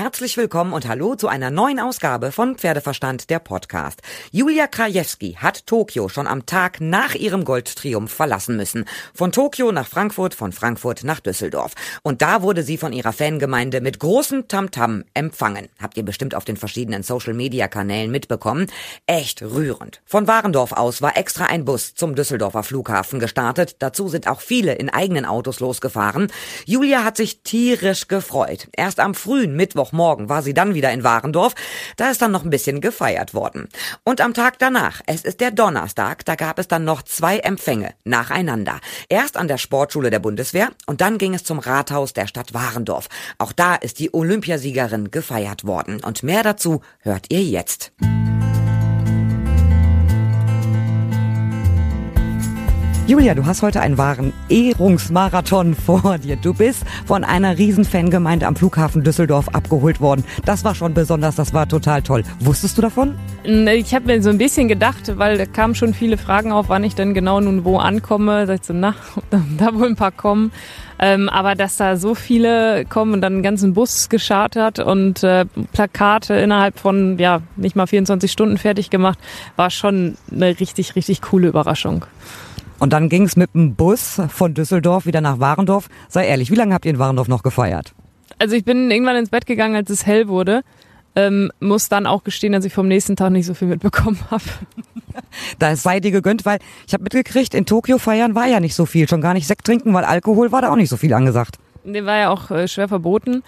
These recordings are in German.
Herzlich willkommen und hallo zu einer neuen Ausgabe von Pferdeverstand, der Podcast. Julia Krajewski hat Tokio schon am Tag nach ihrem Goldtriumph verlassen müssen. Von Tokio nach Frankfurt, von Frankfurt nach Düsseldorf. Und da wurde sie von ihrer Fangemeinde mit großem Tamtam empfangen. Habt ihr bestimmt auf den verschiedenen Social-Media-Kanälen mitbekommen. Echt rührend. Von Warendorf aus war extra ein Bus zum Düsseldorfer Flughafen gestartet. Dazu sind auch viele in eigenen Autos losgefahren. Julia hat sich tierisch gefreut. Erst am frühen Mittwoch Mittwochmorgen war sie dann wieder in Warendorf. Da ist dann noch ein bisschen gefeiert worden. Und am Tag danach, es ist der Donnerstag, da gab es dann noch zwei Empfänge nacheinander. Erst an der Sportschule der Bundeswehr und dann ging es zum Rathaus der Stadt Warendorf. Auch da ist die Olympiasiegerin gefeiert worden. Und mehr dazu hört ihr jetzt. Julia, du hast heute einen wahren Ehrungsmarathon vor dir. Du bist von einer Riesenfangemeinde am Flughafen Düsseldorf abgeholt worden. Das war schon besonders, das war total toll. Wusstest du davon? Ich habe mir so ein bisschen gedacht, weil da kamen schon viele Fragen auf, wann ich denn genau nun wo ankomme. Da ich so, na, da wohl ein paar kommen. Ähm, aber dass da so viele kommen und dann einen ganzen Bus geschartert und äh, Plakate innerhalb von ja nicht mal 24 Stunden fertig gemacht, war schon eine richtig, richtig coole Überraschung. Und dann ging es mit dem Bus von Düsseldorf wieder nach Warendorf. Sei ehrlich, wie lange habt ihr in Warendorf noch gefeiert? Also ich bin irgendwann ins Bett gegangen, als es hell wurde. Ähm, muss dann auch gestehen, dass ich vom nächsten Tag nicht so viel mitbekommen habe. Da sei dir gegönnt, weil ich habe mitgekriegt, in Tokio feiern war ja nicht so viel. Schon gar nicht Sekt trinken, weil Alkohol war da auch nicht so viel angesagt. Der war ja auch äh, schwer verboten.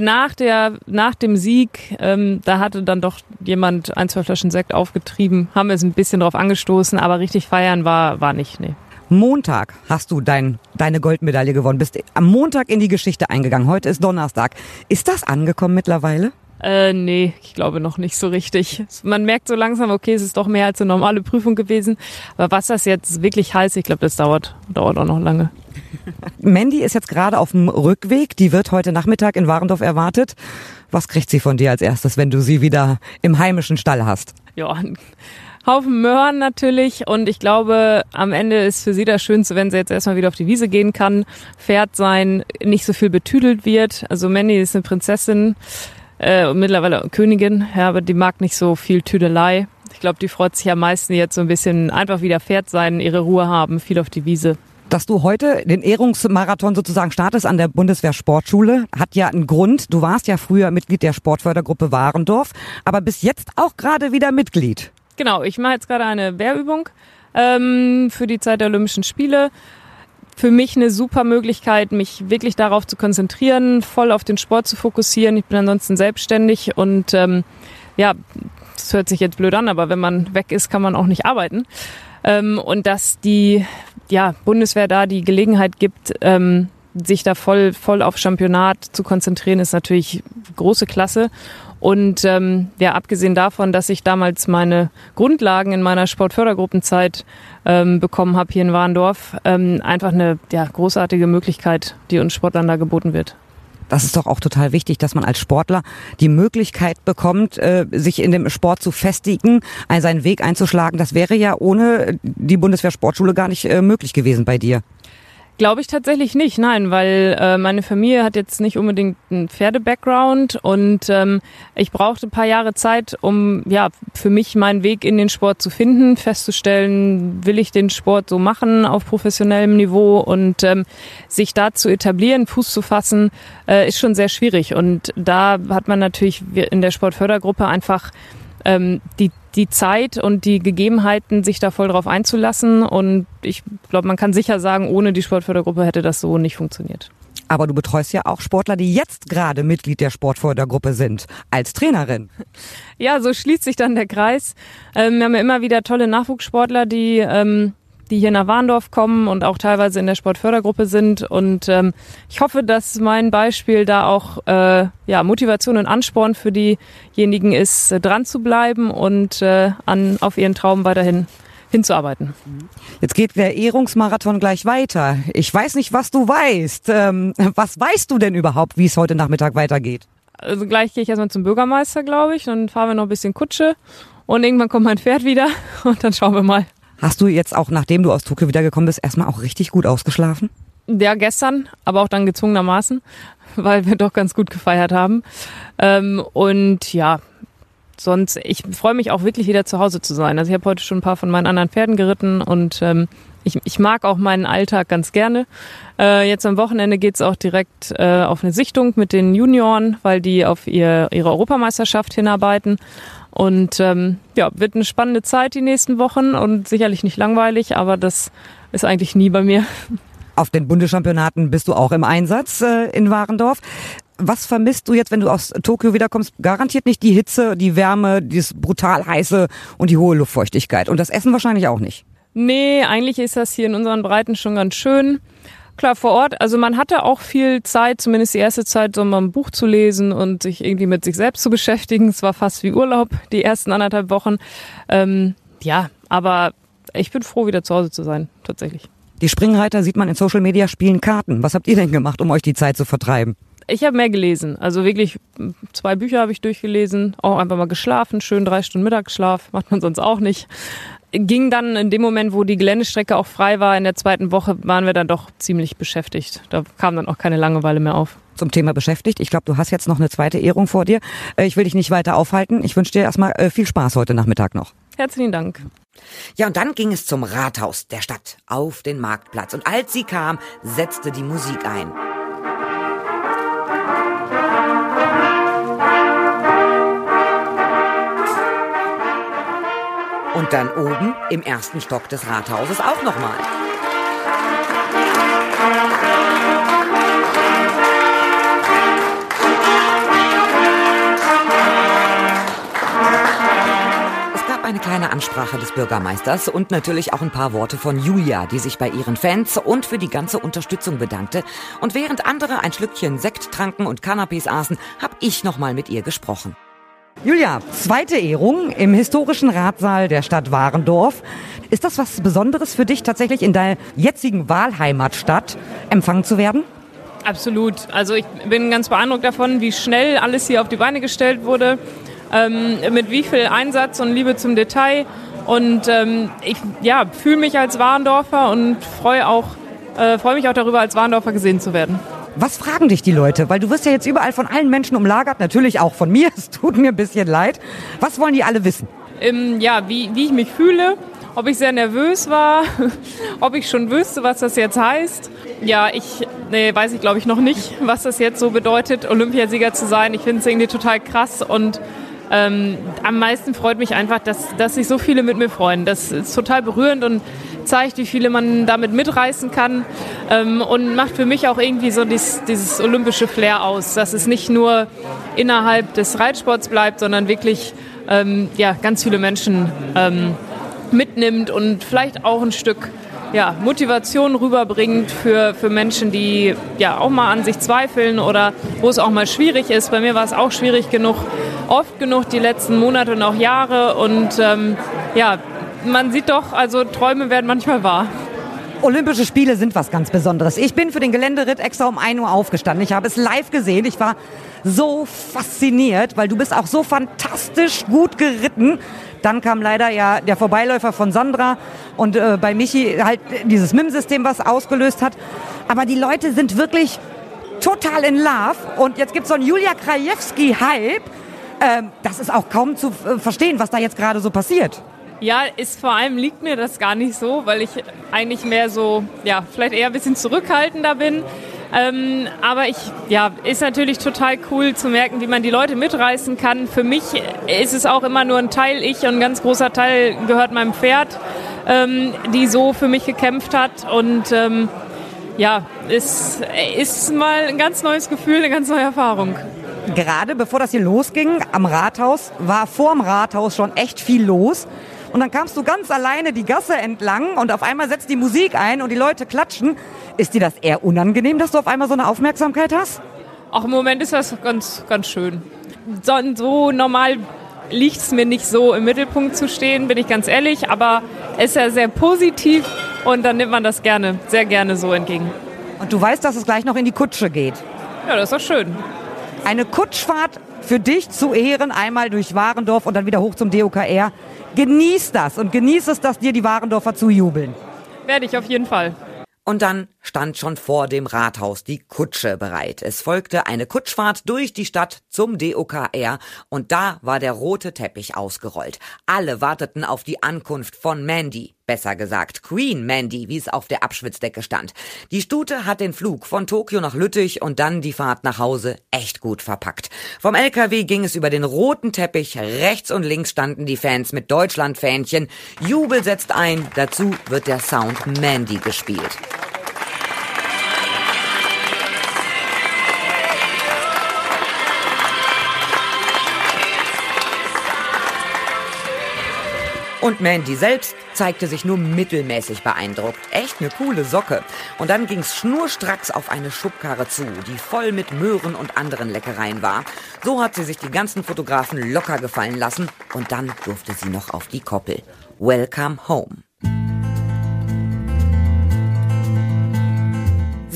Nach, der, nach dem Sieg, ähm, da hatte dann doch jemand ein, zwei Flaschen Sekt aufgetrieben, haben wir es ein bisschen drauf angestoßen, aber richtig feiern war, war nicht, nee. Montag hast du dein, deine Goldmedaille gewonnen, bist am Montag in die Geschichte eingegangen. Heute ist Donnerstag. Ist das angekommen mittlerweile? Äh, nee, ich glaube noch nicht so richtig. Man merkt so langsam, okay, es ist doch mehr als eine normale Prüfung gewesen. Aber was das jetzt wirklich heißt, ich glaube, das dauert, dauert auch noch lange. Mandy ist jetzt gerade auf dem Rückweg. Die wird heute Nachmittag in Warendorf erwartet. Was kriegt sie von dir als erstes, wenn du sie wieder im heimischen Stall hast? Ja, ein Haufen Möhren natürlich. Und ich glaube, am Ende ist für sie das Schönste, wenn sie jetzt erstmal wieder auf die Wiese gehen kann, Pferd sein, nicht so viel betüdelt wird. Also Mandy ist eine Prinzessin äh, und mittlerweile Königin, ja, aber die mag nicht so viel Tüdelei. Ich glaube, die freut sich am meisten jetzt so ein bisschen einfach wieder Pferd sein, ihre Ruhe haben, viel auf die Wiese. Dass du heute den Ehrungsmarathon sozusagen startest an der Bundeswehr Sportschule, hat ja einen Grund. Du warst ja früher Mitglied der Sportfördergruppe Warendorf, aber bist jetzt auch gerade wieder Mitglied. Genau, ich mache jetzt gerade eine Wehrübung ähm, für die Zeit der Olympischen Spiele. Für mich eine super Möglichkeit, mich wirklich darauf zu konzentrieren, voll auf den Sport zu fokussieren. Ich bin ansonsten selbstständig und ähm, ja, das hört sich jetzt blöd an, aber wenn man weg ist, kann man auch nicht arbeiten. Ähm, und dass die ja, Bundeswehr da die Gelegenheit gibt, ähm, sich da voll, voll auf Championat zu konzentrieren, ist natürlich große Klasse. Und ähm, ja, abgesehen davon, dass ich damals meine Grundlagen in meiner Sportfördergruppenzeit ähm, bekommen habe hier in Warndorf, ähm, einfach eine ja, großartige Möglichkeit, die uns Sportlern da geboten wird das ist doch auch total wichtig, dass man als Sportler die Möglichkeit bekommt, äh, sich in dem Sport zu festigen, seinen Weg einzuschlagen. Das wäre ja ohne die Bundeswehr Sportschule gar nicht äh, möglich gewesen bei dir. Glaube ich tatsächlich nicht, nein, weil äh, meine Familie hat jetzt nicht unbedingt einen Pferde-Background und ähm, ich brauchte ein paar Jahre Zeit, um ja für mich meinen Weg in den Sport zu finden, festzustellen, will ich den Sport so machen auf professionellem Niveau und ähm, sich da zu etablieren, Fuß zu fassen, äh, ist schon sehr schwierig und da hat man natürlich in der Sportfördergruppe einfach ähm, die die Zeit und die Gegebenheiten, sich da voll drauf einzulassen. Und ich glaube, man kann sicher sagen, ohne die Sportfördergruppe hätte das so nicht funktioniert. Aber du betreust ja auch Sportler, die jetzt gerade Mitglied der Sportfördergruppe sind, als Trainerin. Ja, so schließt sich dann der Kreis. Ähm, wir haben ja immer wieder tolle Nachwuchssportler, die ähm, die hier nach Warndorf kommen und auch teilweise in der Sportfördergruppe sind. Und ähm, ich hoffe, dass mein Beispiel da auch äh, ja, Motivation und Ansporn für diejenigen ist, äh, dran zu bleiben und äh, an, auf ihren Traum weiterhin hinzuarbeiten. Jetzt geht der Ehrungsmarathon gleich weiter. Ich weiß nicht, was du weißt. Ähm, was weißt du denn überhaupt, wie es heute Nachmittag weitergeht? Also gleich gehe ich erstmal zum Bürgermeister, glaube ich. Dann fahren wir noch ein bisschen Kutsche und irgendwann kommt mein Pferd wieder und dann schauen wir mal. Hast du jetzt auch, nachdem du aus Tokio wiedergekommen bist, erstmal auch richtig gut ausgeschlafen? Ja, gestern, aber auch dann gezwungenermaßen, weil wir doch ganz gut gefeiert haben. Ähm, und ja, sonst, ich freue mich auch wirklich wieder zu Hause zu sein. Also ich habe heute schon ein paar von meinen anderen Pferden geritten und ähm, ich, ich mag auch meinen Alltag ganz gerne. Äh, jetzt am Wochenende geht's auch direkt äh, auf eine Sichtung mit den Junioren, weil die auf ihr, ihre Europameisterschaft hinarbeiten. Und ähm, ja, wird eine spannende Zeit die nächsten Wochen und sicherlich nicht langweilig, aber das ist eigentlich nie bei mir. Auf den Bundeschampionaten bist du auch im Einsatz äh, in Warendorf. Was vermisst du jetzt, wenn du aus Tokio wiederkommst? Garantiert nicht die Hitze, die Wärme, dieses brutal heiße und die hohe Luftfeuchtigkeit. Und das Essen wahrscheinlich auch nicht. Nee, eigentlich ist das hier in unseren Breiten schon ganz schön. Klar, vor Ort, also man hatte auch viel Zeit, zumindest die erste Zeit, so mal ein Buch zu lesen und sich irgendwie mit sich selbst zu beschäftigen. Es war fast wie Urlaub, die ersten anderthalb Wochen. Ähm, ja, aber ich bin froh, wieder zu Hause zu sein, tatsächlich. Die Springreiter sieht man in Social Media spielen Karten. Was habt ihr denn gemacht, um euch die Zeit zu vertreiben? Ich habe mehr gelesen. Also wirklich zwei Bücher habe ich durchgelesen, auch einfach mal geschlafen, schön drei Stunden Mittagsschlaf, macht man sonst auch nicht ging dann in dem Moment, wo die Geländestrecke auch frei war, in der zweiten Woche, waren wir dann doch ziemlich beschäftigt. Da kam dann auch keine Langeweile mehr auf. Zum Thema beschäftigt. Ich glaube, du hast jetzt noch eine zweite Ehrung vor dir. Äh, ich will dich nicht weiter aufhalten. Ich wünsche dir erstmal äh, viel Spaß heute Nachmittag noch. Herzlichen Dank. Ja, und dann ging es zum Rathaus der Stadt auf den Marktplatz. Und als sie kam, setzte die Musik ein. Und dann oben im ersten Stock des Rathauses auch nochmal. Es gab eine kleine Ansprache des Bürgermeisters und natürlich auch ein paar Worte von Julia, die sich bei ihren Fans und für die ganze Unterstützung bedankte. Und während andere ein Schlückchen Sekt tranken und Canapés aßen, habe ich nochmal mit ihr gesprochen. Julia, zweite Ehrung im historischen Ratsaal der Stadt Warendorf. Ist das was Besonderes für dich, tatsächlich in deiner jetzigen Wahlheimatstadt empfangen zu werden? Absolut. Also ich bin ganz beeindruckt davon, wie schnell alles hier auf die Beine gestellt wurde, ähm, mit wie viel Einsatz und Liebe zum Detail. Und ähm, ich ja, fühle mich als Warendorfer und freue äh, freue mich auch darüber, als Warendorfer gesehen zu werden. Was fragen dich die Leute? Weil du wirst ja jetzt überall von allen Menschen umlagert, natürlich auch von mir. Es tut mir ein bisschen leid. Was wollen die alle wissen? Ähm, ja, wie, wie ich mich fühle, ob ich sehr nervös war, ob ich schon wüsste, was das jetzt heißt. Ja, ich nee, weiß ich glaube ich noch nicht, was das jetzt so bedeutet, Olympiasieger zu sein. Ich finde es irgendwie total krass und ähm, am meisten freut mich einfach, dass, dass sich so viele mit mir freuen. Das ist total berührend und zeigt, wie viele man damit mitreißen kann ähm, und macht für mich auch irgendwie so dieses, dieses olympische Flair aus, dass es nicht nur innerhalb des Reitsports bleibt, sondern wirklich ähm, ja, ganz viele Menschen ähm, mitnimmt und vielleicht auch ein Stück ja, Motivation rüberbringt für, für Menschen, die ja auch mal an sich zweifeln oder wo es auch mal schwierig ist. Bei mir war es auch schwierig genug, oft genug die letzten Monate und auch Jahre. Und ähm, ja, man sieht doch, also Träume werden manchmal wahr. Olympische Spiele sind was ganz Besonderes. Ich bin für den Geländeritt extra um 1 Uhr aufgestanden. Ich habe es live gesehen. Ich war so fasziniert, weil du bist auch so fantastisch gut geritten. Dann kam leider ja der Vorbeiläufer von Sandra und äh, bei Michi halt dieses MIM-System, was ausgelöst hat. Aber die Leute sind wirklich total in Love. Und jetzt gibt es so einen Julia Krajewski-Hype. Ähm, das ist auch kaum zu äh, verstehen, was da jetzt gerade so passiert. Ja, ist vor allem liegt mir das gar nicht so, weil ich eigentlich mehr so, ja, vielleicht eher ein bisschen zurückhaltender bin. Ähm, aber ich, ja, ist natürlich total cool zu merken, wie man die Leute mitreißen kann. Für mich ist es auch immer nur ein Teil ich und ein ganz großer Teil gehört meinem Pferd, ähm, die so für mich gekämpft hat. Und ähm, ja, es ist mal ein ganz neues Gefühl, eine ganz neue Erfahrung. Gerade bevor das hier losging am Rathaus, war vor dem Rathaus schon echt viel los. Und dann kamst du ganz alleine die Gasse entlang und auf einmal setzt die Musik ein und die Leute klatschen. Ist dir das eher unangenehm, dass du auf einmal so eine Aufmerksamkeit hast? Auch im Moment ist das ganz, ganz schön. So, so normal liegt es mir nicht so im Mittelpunkt zu stehen, bin ich ganz ehrlich, aber es ist ja sehr positiv und dann nimmt man das gerne, sehr gerne so entgegen. Und du weißt, dass es gleich noch in die Kutsche geht. Ja, das ist doch schön. Eine Kutschfahrt für dich zu Ehren, einmal durch Warendorf und dann wieder hoch zum DOKR. Genieß das und genieß es, dass dir die Warendorfer zujubeln. Werde ich auf jeden Fall. Und dann stand schon vor dem Rathaus die Kutsche bereit. Es folgte eine Kutschfahrt durch die Stadt zum DOKR und da war der rote Teppich ausgerollt. Alle warteten auf die Ankunft von Mandy. Besser gesagt, Queen Mandy, wie es auf der Abschwitzdecke stand. Die Stute hat den Flug von Tokio nach Lüttich und dann die Fahrt nach Hause echt gut verpackt. Vom LKW ging es über den roten Teppich, rechts und links standen die Fans mit Deutschlandfähnchen. Jubel setzt ein, dazu wird der Sound Mandy gespielt. Und Mandy selbst zeigte sich nur mittelmäßig beeindruckt. Echt eine coole Socke. Und dann ging's schnurstracks auf eine Schubkarre zu, die voll mit Möhren und anderen Leckereien war. So hat sie sich die ganzen Fotografen locker gefallen lassen und dann durfte sie noch auf die Koppel. Welcome home.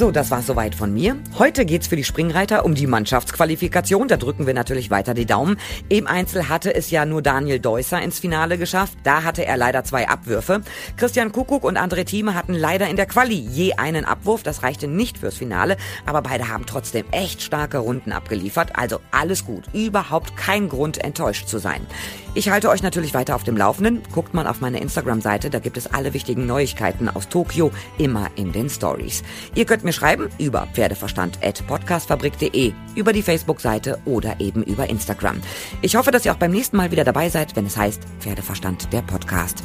So, das war soweit von mir. Heute geht's für die Springreiter um die Mannschaftsqualifikation. Da drücken wir natürlich weiter die Daumen. Im Einzel hatte es ja nur Daniel Deusser ins Finale geschafft. Da hatte er leider zwei Abwürfe. Christian Kuckuck und André Thieme hatten leider in der Quali je einen Abwurf. Das reichte nicht fürs Finale, aber beide haben trotzdem echt starke Runden abgeliefert. Also alles gut. Überhaupt kein Grund, enttäuscht zu sein. Ich halte euch natürlich weiter auf dem Laufenden. Guckt mal auf meine Instagram-Seite, da gibt es alle wichtigen Neuigkeiten aus Tokio immer in den Stories. Ihr könnt mir schreiben über pferdeverstand.podcastfabrik.de, über die Facebook-Seite oder eben über Instagram. Ich hoffe, dass ihr auch beim nächsten Mal wieder dabei seid, wenn es heißt Pferdeverstand, der Podcast.